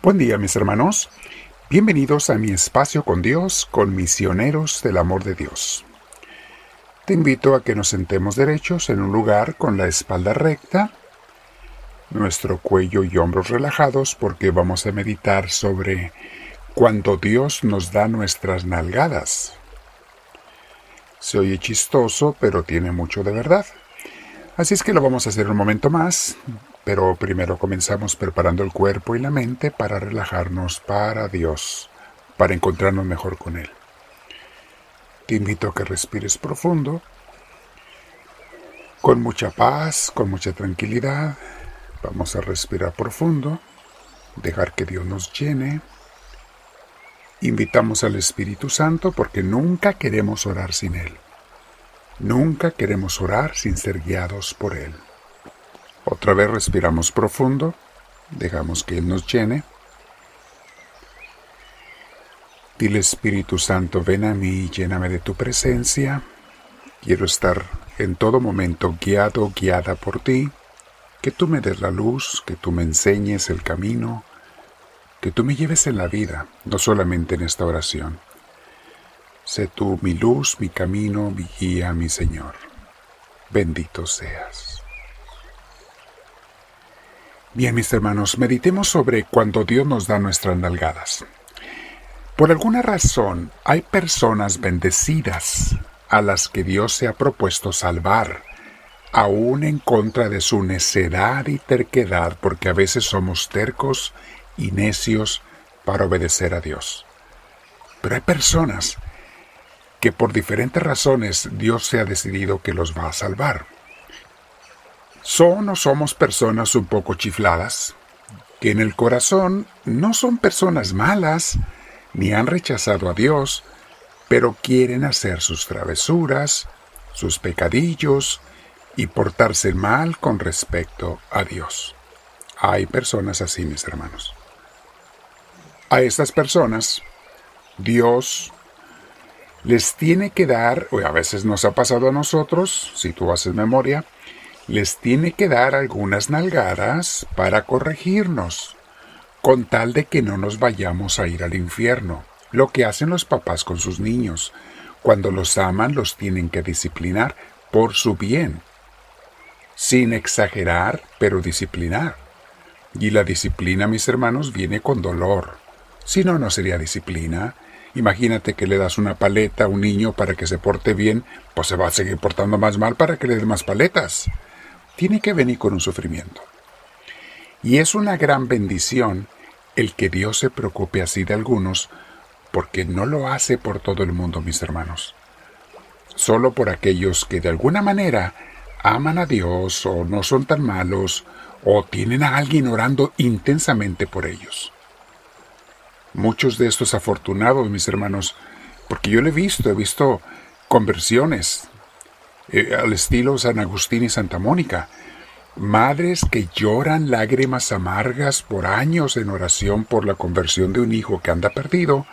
Buen día mis hermanos, bienvenidos a mi espacio con Dios, con misioneros del amor de Dios. Te invito a que nos sentemos derechos en un lugar con la espalda recta, nuestro cuello y hombros relajados porque vamos a meditar sobre cuando Dios nos da nuestras nalgadas. Se oye chistoso, pero tiene mucho de verdad. Así es que lo vamos a hacer un momento más, pero primero comenzamos preparando el cuerpo y la mente para relajarnos para Dios, para encontrarnos mejor con Él. Te invito a que respires profundo, con mucha paz, con mucha tranquilidad. Vamos a respirar profundo, dejar que Dios nos llene. Invitamos al Espíritu Santo porque nunca queremos orar sin Él. Nunca queremos orar sin ser guiados por Él. Otra vez respiramos profundo, dejamos que Él nos llene. Dile Espíritu Santo, ven a mí, lléname de tu presencia. Quiero estar en todo momento guiado, guiada por ti. Que tú me des la luz, que tú me enseñes el camino, que tú me lleves en la vida, no solamente en esta oración. Sé tú mi luz, mi camino, mi guía, mi Señor. Bendito seas. Bien, mis hermanos, meditemos sobre cuando Dios nos da nuestras nalgadas. Por alguna razón, hay personas bendecidas a las que Dios se ha propuesto salvar, aún en contra de su necedad y terquedad, porque a veces somos tercos y necios para obedecer a Dios. Pero hay personas que por diferentes razones Dios se ha decidido que los va a salvar. ¿Son o somos personas un poco chifladas? Que en el corazón no son personas malas, ni han rechazado a Dios, pero quieren hacer sus travesuras, sus pecadillos y portarse mal con respecto a Dios. Hay personas así, mis hermanos. A estas personas, Dios les tiene que dar, o a veces nos ha pasado a nosotros, si tú haces memoria, les tiene que dar algunas nalgadas para corregirnos, con tal de que no nos vayamos a ir al infierno, lo que hacen los papás con sus niños. Cuando los aman los tienen que disciplinar por su bien, sin exagerar, pero disciplinar. Y la disciplina, mis hermanos, viene con dolor. Si no, no sería disciplina. Imagínate que le das una paleta a un niño para que se porte bien, pues se va a seguir portando más mal para que le dé más paletas tiene que venir con un sufrimiento. Y es una gran bendición el que Dios se preocupe así de algunos, porque no lo hace por todo el mundo, mis hermanos. Solo por aquellos que de alguna manera aman a Dios o no son tan malos o tienen a alguien orando intensamente por ellos. Muchos de estos afortunados, mis hermanos, porque yo lo he visto, he visto conversiones eh, al estilo San Agustín y Santa Mónica. Madres que lloran lágrimas amargas por años en oración por la conversión de un hijo que anda perdido,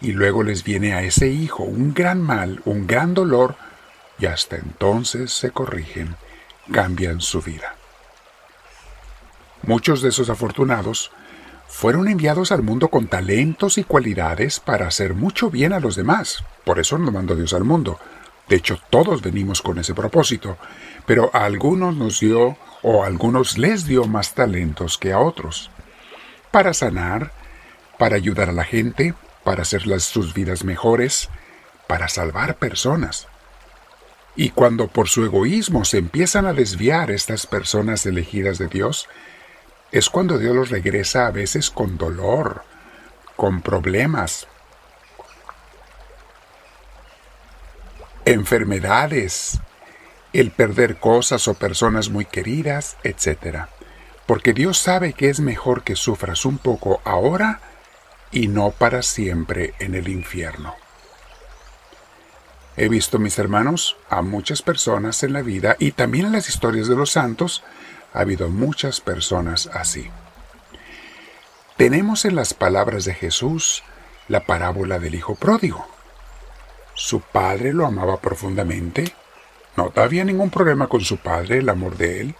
y luego les viene a ese hijo un gran mal, un gran dolor, y hasta entonces se corrigen, cambian su vida. Muchos de esos afortunados fueron enviados al mundo con talentos y cualidades para hacer mucho bien a los demás. Por eso nos mandó Dios al mundo, de hecho, todos venimos con ese propósito, pero a algunos nos dio o a algunos les dio más talentos que a otros. Para sanar, para ayudar a la gente, para hacer sus vidas mejores, para salvar personas. Y cuando por su egoísmo se empiezan a desviar estas personas elegidas de Dios, es cuando Dios los regresa a veces con dolor, con problemas, enfermedades, el perder cosas o personas muy queridas, etc. Porque Dios sabe que es mejor que sufras un poco ahora y no para siempre en el infierno. He visto, mis hermanos, a muchas personas en la vida y también en las historias de los santos, ha habido muchas personas así. Tenemos en las palabras de Jesús la parábola del Hijo Pródigo. Su padre lo amaba profundamente. No había ningún problema con su padre, el amor de él.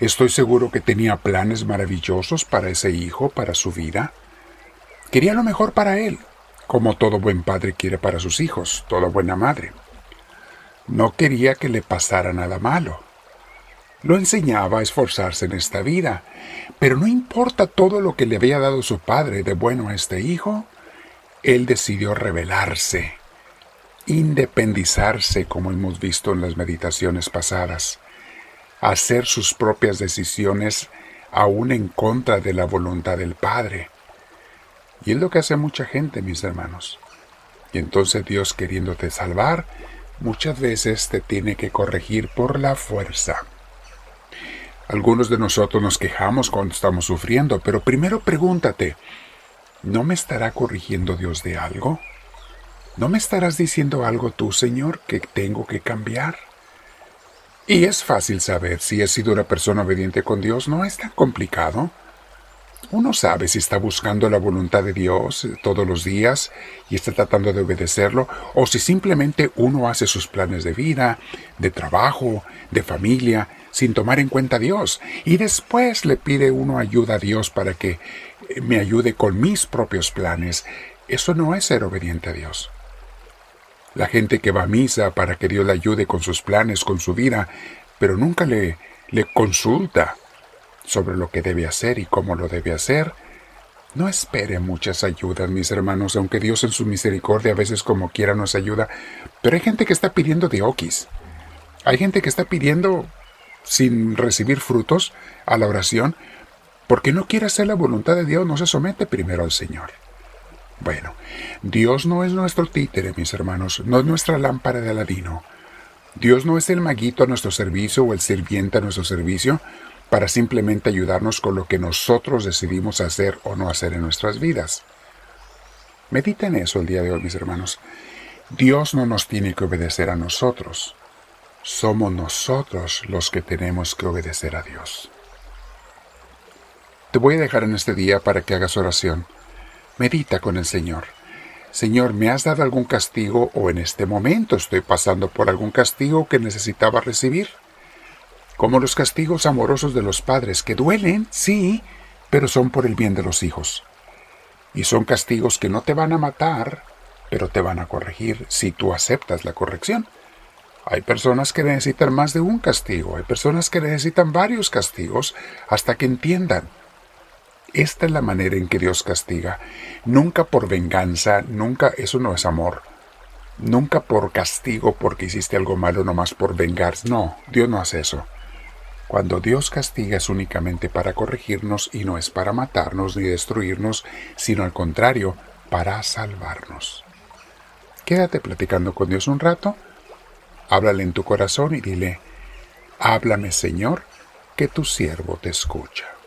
Estoy seguro que tenía planes maravillosos para ese hijo, para su vida. Quería lo mejor para él, como todo buen padre quiere para sus hijos, toda buena madre. No quería que le pasara nada malo. Lo enseñaba a esforzarse en esta vida, pero no importa todo lo que le había dado su padre de bueno a este hijo, él decidió rebelarse, independizarse, como hemos visto en las meditaciones pasadas, hacer sus propias decisiones aún en contra de la voluntad del Padre. Y es lo que hace mucha gente, mis hermanos. Y entonces Dios queriéndote salvar, muchas veces te tiene que corregir por la fuerza. Algunos de nosotros nos quejamos cuando estamos sufriendo, pero primero pregúntate, ¿no me estará corrigiendo Dios de algo? ¿No me estarás diciendo algo tú, Señor, que tengo que cambiar? Y es fácil saber si he sido una persona obediente con Dios, no es tan complicado. Uno sabe si está buscando la voluntad de Dios todos los días y está tratando de obedecerlo, o si simplemente uno hace sus planes de vida, de trabajo, de familia, sin tomar en cuenta a Dios, y después le pide uno ayuda a Dios para que eh, me ayude con mis propios planes. Eso no es ser obediente a Dios. La gente que va a misa para que Dios le ayude con sus planes, con su vida, pero nunca le, le consulta sobre lo que debe hacer y cómo lo debe hacer, no espere muchas ayudas, mis hermanos, aunque Dios en su misericordia a veces como quiera nos ayuda, pero hay gente que está pidiendo de okis. Hay gente que está pidiendo sin recibir frutos a la oración porque no quiere hacer la voluntad de Dios, no se somete primero al Señor. Bueno, Dios no es nuestro títere, mis hermanos, no es nuestra lámpara de Aladino. Dios no es el maguito a nuestro servicio o el sirviente a nuestro servicio para simplemente ayudarnos con lo que nosotros decidimos hacer o no hacer en nuestras vidas. Medita en eso el día de hoy, mis hermanos. Dios no nos tiene que obedecer a nosotros. Somos nosotros los que tenemos que obedecer a Dios. Te voy a dejar en este día para que hagas oración. Medita con el Señor. Señor, ¿me has dado algún castigo o en este momento estoy pasando por algún castigo que necesitaba recibir? Como los castigos amorosos de los padres, que duelen, sí, pero son por el bien de los hijos. Y son castigos que no te van a matar, pero te van a corregir si tú aceptas la corrección. Hay personas que necesitan más de un castigo, hay personas que necesitan varios castigos hasta que entiendan esta es la manera en que Dios castiga. Nunca por venganza, nunca, eso no es amor. Nunca por castigo porque hiciste algo malo nomás por vengarse. No, Dios no hace eso. Cuando Dios castiga es únicamente para corregirnos y no es para matarnos ni destruirnos, sino al contrario, para salvarnos. Quédate platicando con Dios un rato, háblale en tu corazón y dile, háblame Señor, que tu siervo te escucha.